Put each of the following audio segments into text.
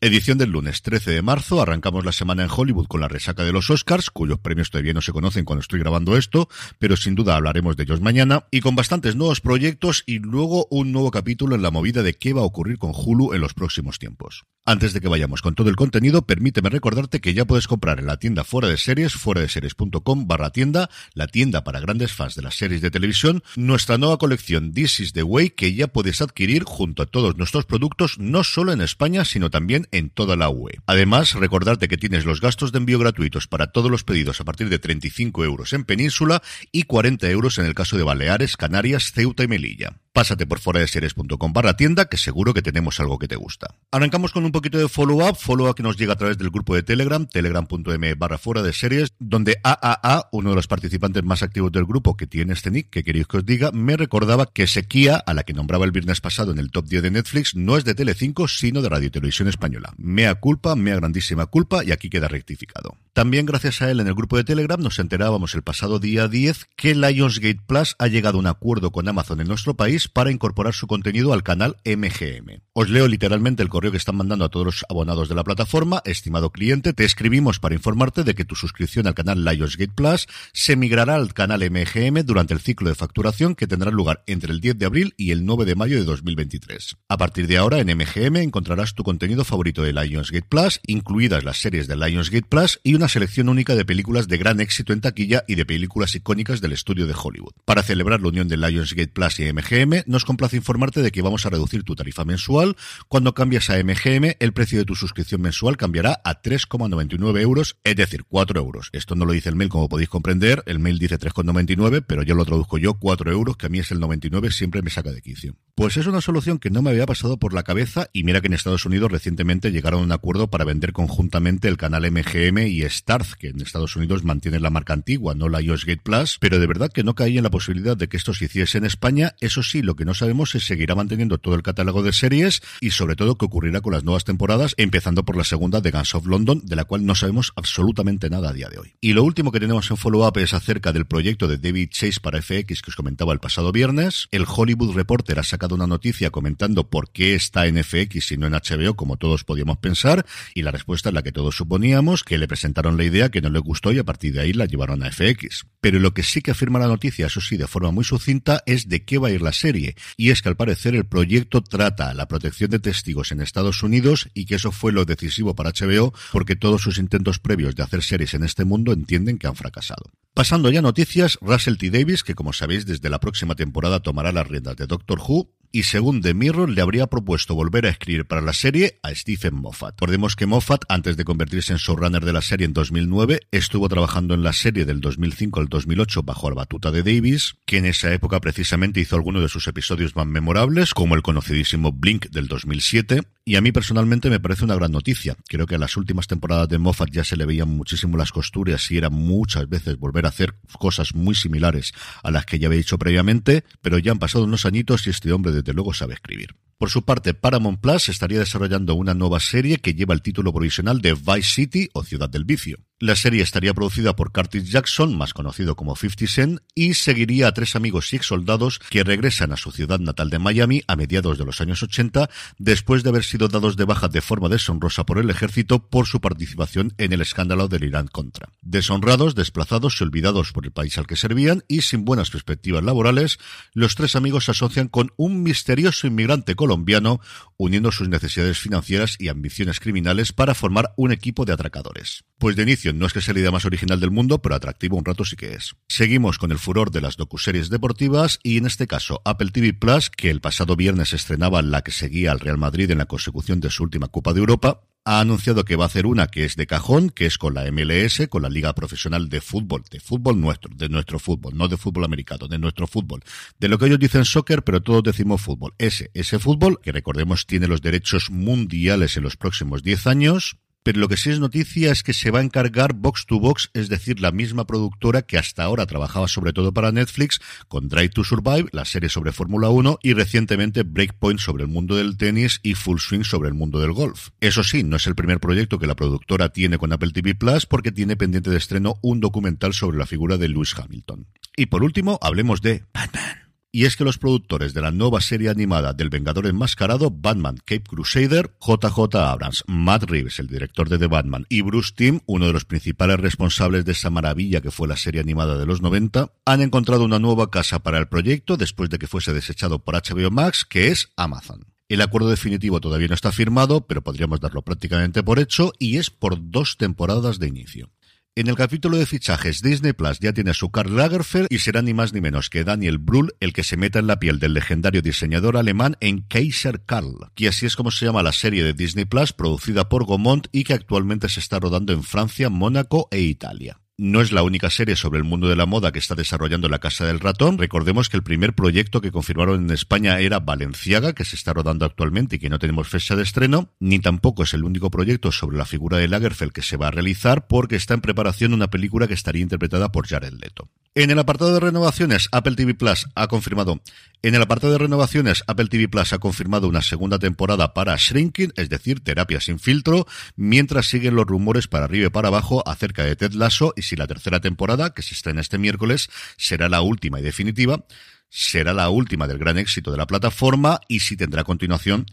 Edición del lunes 13 de marzo, arrancamos la semana en Hollywood con la resaca de los Oscars, cuyos premios todavía no se conocen cuando estoy grabando esto, pero sin duda hablaremos de ellos mañana, y con bastantes nuevos proyectos y luego un nuevo capítulo en la movida de qué va a ocurrir con Hulu en los próximos tiempos. Antes de que vayamos con todo el contenido, permíteme recordarte que ya puedes comprar en la tienda fuera de series, fuera de series.com barra tienda, la tienda para grandes fans de las series de televisión, nuestra nueva colección This is the Way que ya puedes adquirir junto a todos nuestros productos, no solo en España, sino también en toda la UE. Además, recordarte que tienes los gastos de envío gratuitos para todos los pedidos a partir de 35 euros en Península y 40 euros en el caso de Baleares, Canarias, Ceuta y Melilla. Pásate por fuera de series.com barra tienda, que seguro que tenemos algo que te gusta. Arrancamos con un poquito de follow-up, follow-up que nos llega a través del grupo de Telegram, telegram.m barra fuera de series, donde AAA, uno de los participantes más activos del grupo que tiene este nick, que queréis que os diga, me recordaba que Sequía, a la que nombraba el viernes pasado en el top 10 de Netflix, no es de Telecinco, sino de Radio Televisión Española. Mea culpa, mea grandísima culpa, y aquí queda rectificado. También gracias a él en el grupo de Telegram nos enterábamos el pasado día 10 que Lionsgate Plus ha llegado a un acuerdo con Amazon en nuestro país para incorporar su contenido al canal MGM. Os leo literalmente el correo que están mandando a todos los abonados de la plataforma. Estimado cliente, te escribimos para informarte de que tu suscripción al canal Lionsgate Plus se migrará al canal MGM durante el ciclo de facturación que tendrá lugar entre el 10 de abril y el 9 de mayo de 2023. A partir de ahora en MGM encontrarás tu contenido favorito de Lionsgate Plus, incluidas las series de Lionsgate Plus y una selección única de películas de gran éxito en taquilla y de películas icónicas del estudio de Hollywood. Para celebrar la unión de Lionsgate Plus y MGM, nos complace informarte de que vamos a reducir tu tarifa mensual. Cuando cambias a MGM, el precio de tu suscripción mensual cambiará a 3,99 euros, es decir, 4 euros. Esto no lo dice el mail, como podéis comprender. El mail dice 3,99, pero yo lo traduzco yo, 4 euros, que a mí es el 99, siempre me saca de quicio. Pues es una solución que no me había pasado por la cabeza y mira que en Estados Unidos recientemente llegaron a un acuerdo para vender conjuntamente el canal MGM y Starz, que en Estados Unidos mantiene la marca antigua, no la Gate Plus, pero de verdad que no caí en la posibilidad de que esto se hiciese en España. Eso sí, lo que no sabemos es seguirá manteniendo todo el catálogo de series y sobre todo qué ocurrirá con las nuevas temporadas, empezando por la segunda de Guns of London, de la cual no sabemos absolutamente nada a día de hoy. Y lo último que tenemos en follow-up es acerca del proyecto de David Chase para FX que os comentaba el pasado viernes. El Hollywood Reporter ha sacado una noticia comentando por qué está en FX y no en HBO, como todos podíamos pensar, y la respuesta es la que todos suponíamos, que le presentaron la idea que no le gustó y a partir de ahí la llevaron a FX. Pero lo que sí que afirma la noticia, eso sí, de forma muy sucinta, es de qué va a ir la serie. Y es que al parecer el proyecto trata la protección de testigos en Estados Unidos y que eso fue lo decisivo para HBO porque todos sus intentos previos de hacer series en este mundo entienden que han fracasado. Pasando ya a noticias, Russell T. Davis, que como sabéis desde la próxima temporada tomará las riendas de Doctor Who, y según The Mirror le habría propuesto volver a escribir para la serie a Stephen Moffat. Recordemos que Moffat, antes de convertirse en showrunner de la serie en 2009, estuvo trabajando en la serie del 2005 al 2008 bajo la batuta de Davis, que en esa época precisamente hizo algunos de sus episodios más memorables, como el conocidísimo Blink del 2007, y a mí personalmente me parece una gran noticia. Creo que en las últimas temporadas de Moffat ya se le veían muchísimo las costuras y era muchas veces volver a hacer cosas muy similares a las que ya había hecho previamente, pero ya han pasado unos añitos y este hombre desde luego sabe escribir. Por su parte, Paramount Plus estaría desarrollando una nueva serie que lleva el título provisional de Vice City o Ciudad del Vicio. La serie estaría producida por Curtis Jackson, más conocido como 50 Cent, y seguiría a tres amigos y ex soldados que regresan a su ciudad natal de Miami a mediados de los años 80, después de haber sido dados de baja de forma deshonrosa por el ejército por su participación en el escándalo del Irán Contra. Deshonrados, desplazados y olvidados por el país al que servían y sin buenas perspectivas laborales, los tres amigos se asocian con un misterioso inmigrante colombiano, uniendo sus necesidades financieras y ambiciones criminales para formar un equipo de atracadores. Pues de inicio no es que sea la idea más original del mundo, pero atractivo un rato sí que es. Seguimos con el furor de las docuseries deportivas y en este caso Apple TV Plus, que el pasado viernes estrenaba la que seguía al Real Madrid en la consecución de su última Copa de Europa, ha anunciado que va a hacer una que es de cajón, que es con la MLS, con la Liga Profesional de Fútbol, de fútbol nuestro, de nuestro fútbol, no de fútbol americano, de nuestro fútbol. De lo que ellos dicen soccer, pero todos decimos fútbol. Ese, ese fútbol, que recordemos tiene los derechos mundiales en los próximos 10 años, pero lo que sí es noticia es que se va a encargar Box to Box, es decir, la misma productora que hasta ahora trabajaba sobre todo para Netflix, con Drive to Survive, la serie sobre Fórmula 1, y recientemente Breakpoint sobre el mundo del tenis y Full Swing sobre el mundo del golf. Eso sí, no es el primer proyecto que la productora tiene con Apple TV Plus porque tiene pendiente de estreno un documental sobre la figura de Lewis Hamilton. Y por último, hablemos de Batman y es que los productores de la nueva serie animada del Vengador Enmascarado, Batman Cape Crusader, JJ Abrams, Matt Reeves, el director de The Batman, y Bruce Timm, uno de los principales responsables de esa maravilla que fue la serie animada de los 90, han encontrado una nueva casa para el proyecto después de que fuese desechado por HBO Max, que es Amazon. El acuerdo definitivo todavía no está firmado, pero podríamos darlo prácticamente por hecho, y es por dos temporadas de inicio. En el capítulo de fichajes, Disney Plus ya tiene a su Karl Lagerfeld y será ni más ni menos que Daniel Brühl el que se meta en la piel del legendario diseñador alemán en Kaiser Karl, que así es como se llama la serie de Disney Plus producida por Gaumont y que actualmente se está rodando en Francia, Mónaco e Italia. No es la única serie sobre el mundo de la moda que está desarrollando la Casa del Ratón. Recordemos que el primer proyecto que confirmaron en España era Valenciaga, que se está rodando actualmente y que no tenemos fecha de estreno, ni tampoco es el único proyecto sobre la figura de Lagerfeld que se va a realizar porque está en preparación una película que estaría interpretada por Jared Leto. En el apartado de renovaciones, Apple TV Plus ha confirmado. En el apartado de renovaciones, Apple TV Plus ha confirmado una segunda temporada para Shrinking, es decir, terapia sin filtro, mientras siguen los rumores para arriba y para abajo acerca de Ted Lasso y si la tercera temporada, que se estrena este miércoles, será la última y definitiva, será la última del gran éxito de la plataforma y si tendrá continuación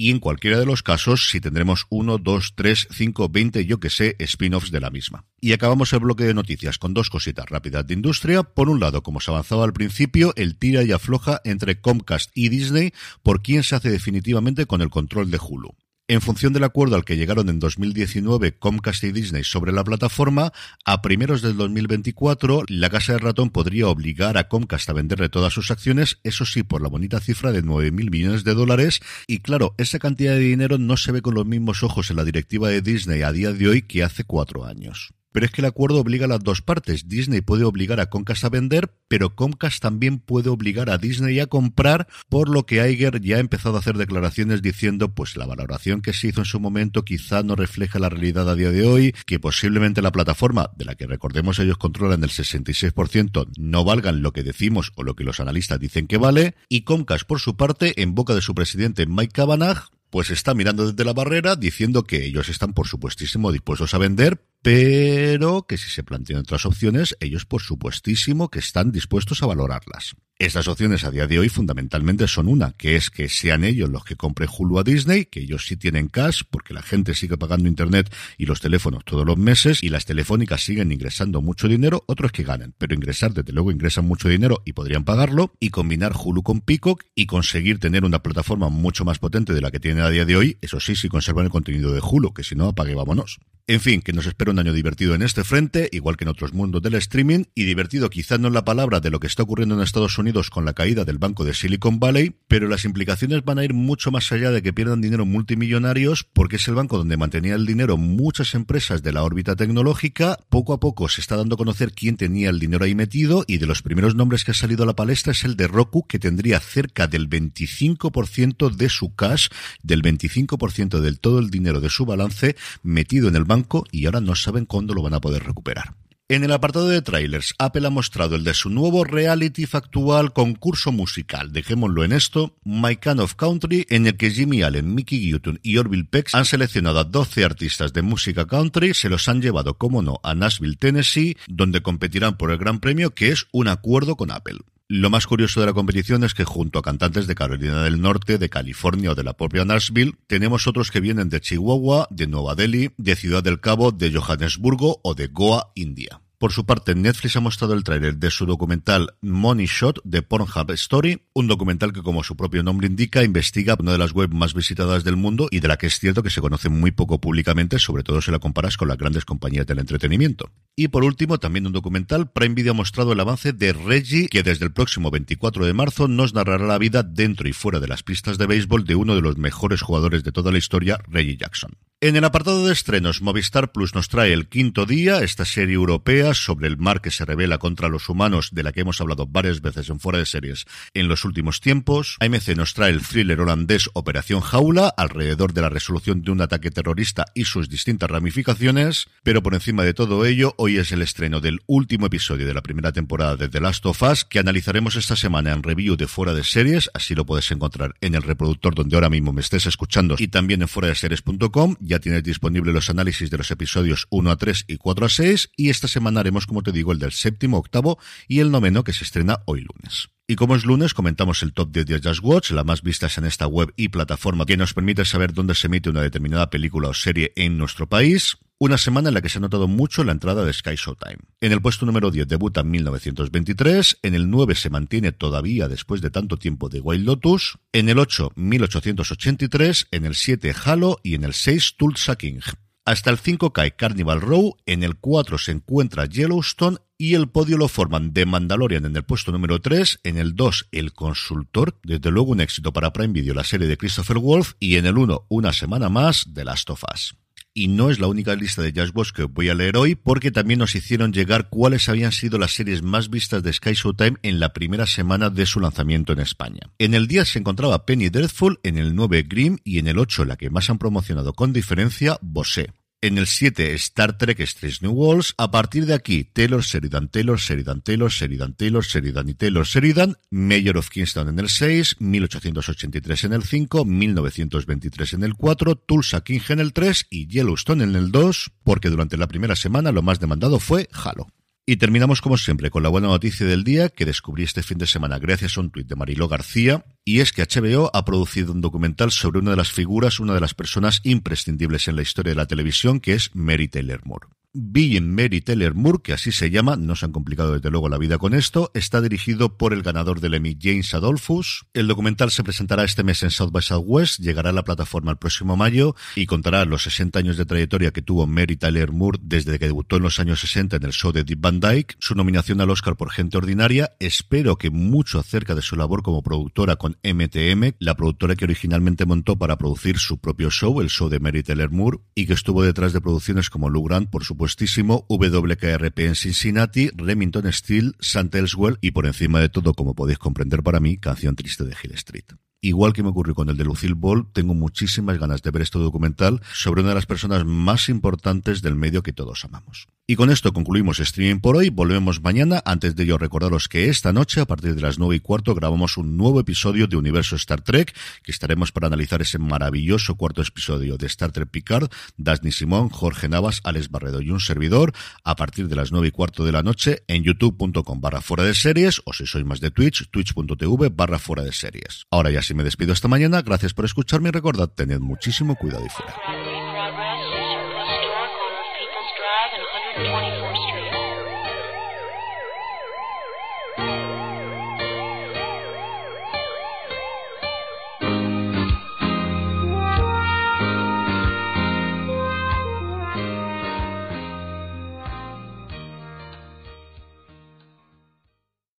y en cualquiera de los casos si tendremos uno, dos, tres, cinco, veinte, yo que sé, spin-offs de la misma. Y acabamos el bloque de noticias con dos cositas rápidas de industria. Por un lado, como se avanzaba al principio, el tira y afloja entre Comcast y Disney por quién se hace definitivamente con el control de Hulu. En función del acuerdo al que llegaron en 2019 Comcast y Disney sobre la plataforma, a primeros del 2024 la Casa de Ratón podría obligar a Comcast a venderle todas sus acciones, eso sí, por la bonita cifra de 9.000 millones de dólares. Y claro, esa cantidad de dinero no se ve con los mismos ojos en la directiva de Disney a día de hoy que hace cuatro años. Pero es que el acuerdo obliga a las dos partes. Disney puede obligar a Comcast a vender, pero Comcast también puede obligar a Disney a comprar, por lo que Iger ya ha empezado a hacer declaraciones diciendo pues la valoración que se hizo en su momento quizá no refleja la realidad a día de hoy, que posiblemente la plataforma, de la que recordemos ellos controlan el 66%, no valgan lo que decimos o lo que los analistas dicen que vale, y Comcast por su parte, en boca de su presidente Mike Cavanagh, pues está mirando desde la barrera diciendo que ellos están por supuestísimo dispuestos a vender, pero que si se plantean otras opciones, ellos por supuestísimo que están dispuestos a valorarlas. Estas opciones a día de hoy fundamentalmente son una, que es que sean ellos los que compren Hulu a Disney, que ellos sí tienen cash, porque la gente sigue pagando internet y los teléfonos todos los meses, y las telefónicas siguen ingresando mucho dinero, otros que ganan, pero ingresar desde luego ingresan mucho dinero y podrían pagarlo, y combinar Hulu con Peacock y conseguir tener una plataforma mucho más potente de la que tienen a día de hoy, eso sí, si conservan el contenido de Hulu, que si no, apague vámonos. En fin, que nos espera un año divertido en este frente, igual que en otros mundos del streaming, y divertido quizás no en la palabra de lo que está ocurriendo en Estados Unidos con la caída del banco de Silicon Valley, pero las implicaciones van a ir mucho más allá de que pierdan dinero multimillonarios, porque es el banco donde mantenía el dinero muchas empresas de la órbita tecnológica. Poco a poco se está dando a conocer quién tenía el dinero ahí metido, y de los primeros nombres que ha salido a la palestra es el de Roku, que tendría cerca del 25% de su cash, del 25% del todo el dinero de su balance metido en el banco y ahora no saben cuándo lo van a poder recuperar. En el apartado de trailers, Apple ha mostrado el de su nuevo reality factual concurso musical, dejémoslo en esto, My Kind of Country, en el que Jimmy Allen, Mickey Hutton y Orville Peck han seleccionado a 12 artistas de música country, se los han llevado, como no, a Nashville, Tennessee, donde competirán por el gran premio que es un acuerdo con Apple. Lo más curioso de la competición es que junto a cantantes de Carolina del Norte, de California o de la propia Nashville, tenemos otros que vienen de Chihuahua, de Nueva Delhi, de Ciudad del Cabo, de Johannesburgo o de Goa, India. Por su parte, Netflix ha mostrado el tráiler de su documental Money Shot de Pornhub Story, un documental que, como su propio nombre indica, investiga una de las webs más visitadas del mundo y de la que es cierto que se conoce muy poco públicamente, sobre todo si la comparas con las grandes compañías del entretenimiento. Y por último, también un documental, Prime Video ha mostrado el avance de Reggie, que desde el próximo 24 de marzo nos narrará la vida dentro y fuera de las pistas de béisbol de uno de los mejores jugadores de toda la historia, Reggie Jackson. En el apartado de estrenos, Movistar Plus nos trae El Quinto Día, esta serie europea sobre el mar que se revela contra los humanos, de la que hemos hablado varias veces en fuera de series en los últimos tiempos. AMC nos trae el thriller holandés Operación Jaula, alrededor de la resolución de un ataque terrorista y sus distintas ramificaciones. Pero por encima de todo ello, hoy es el estreno del último episodio de la primera temporada de The Last of Us, que analizaremos esta semana en review de fuera de series, así lo puedes encontrar en el reproductor donde ahora mismo me estés escuchando y también en fuera de series.com ya tienes disponible los análisis de los episodios 1 a 3 y 4 a 6 y esta semana haremos, como te digo, el del séptimo, octavo y el noveno que se estrena hoy lunes. Y como es lunes, comentamos el top 10 de Just Watch, la más vistas en esta web y plataforma que nos permite saber dónde se emite una determinada película o serie en nuestro país. Una semana en la que se ha notado mucho la entrada de Sky Showtime. En el puesto número 10 debuta en 1923, en el 9 se mantiene todavía después de tanto tiempo de Wild Lotus, en el 8 1883, en el 7 Halo y en el 6 Tulsa King. Hasta el 5 cae Carnival Row, en el 4 se encuentra Yellowstone y el podio lo forman The Mandalorian en el puesto número 3, en el 2 El Consultor, desde luego un éxito para Prime Video la serie de Christopher Wolf y en el 1 una semana más The Last of Us y no es la única lista de Jazz que voy a leer hoy porque también nos hicieron llegar cuáles habían sido las series más vistas de Sky Showtime en la primera semana de su lanzamiento en España. En el día se encontraba Penny Dreadful, en el 9 Grimm y en el 8 la que más han promocionado con diferencia, Bosé. En el 7, Star Trek Strange New Worlds. A partir de aquí, Taylor Sheridan, Taylor Sheridan, Taylor Sheridan, Taylor Sheridan y Taylor Sheridan. Mayor of Kingston en el 6, 1883 en el 5, 1923 en el 4, Tulsa King en el 3 y Yellowstone en el 2, porque durante la primera semana lo más demandado fue Halo. Y terminamos como siempre con la buena noticia del día que descubrí este fin de semana gracias a un tuit de Mariló García y es que HBO ha producido un documental sobre una de las figuras, una de las personas imprescindibles en la historia de la televisión que es Mary Taylor Moore. Being Mary Taylor Moore, que así se llama, no se han complicado desde luego la vida con esto, está dirigido por el ganador del Emmy James Adolphus. El documental se presentará este mes en South by Southwest, llegará a la plataforma el próximo mayo y contará los 60 años de trayectoria que tuvo Mary Taylor Moore desde que debutó en los años 60 en el show de Deep Van Dyke, su nominación al Oscar por Gente Ordinaria. Espero que mucho acerca de su labor como productora con MTM, la productora que originalmente montó para producir su propio show, el show de Mary Taylor Moore, y que estuvo detrás de producciones como Lou Grant, por supuestísimo, WKRP en Cincinnati, Remington Steel, St. Elsewhere y por encima de todo, como podéis comprender para mí, Canción Triste de Hill Street. Igual que me ocurrió con el de Lucille Ball, tengo muchísimas ganas de ver este documental sobre una de las personas más importantes del medio que todos amamos. Y con esto concluimos streaming por hoy. Volvemos mañana. Antes de ello, recordaros que esta noche, a partir de las nueve y cuarto, grabamos un nuevo episodio de Universo Star Trek, que estaremos para analizar ese maravilloso cuarto episodio de Star Trek Picard, Dasni Simón, Jorge Navas, Alex Barredo y un servidor, a partir de las nueve y cuarto de la noche en youtube.com barra fuera de series, o si sois más de Twitch, twitch.tv barra fuera de series. Ahora ya sí me despido esta mañana. Gracias por escucharme y recordad, tened muchísimo cuidado y fuera.